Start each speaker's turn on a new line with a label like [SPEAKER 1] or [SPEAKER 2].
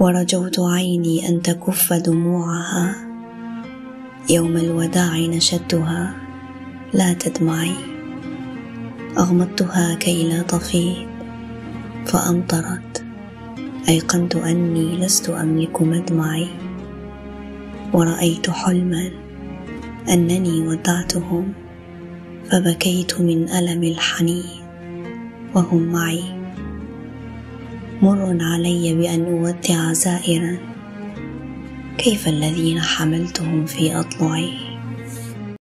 [SPEAKER 1] ورجوت عيني أن تكف دموعها. يوم الوداع نشدتها لا تدمعي. أغمضتها كي لا تفيض فأمطرت. أيقنت أني لست أملك مدمعي. ورأيت حلما أنني ودعتهم. فبكيت من ألم الحنين. وهم معي. مر علي بأن أودع زائرا. كيف الذين حملتهم في أضلعي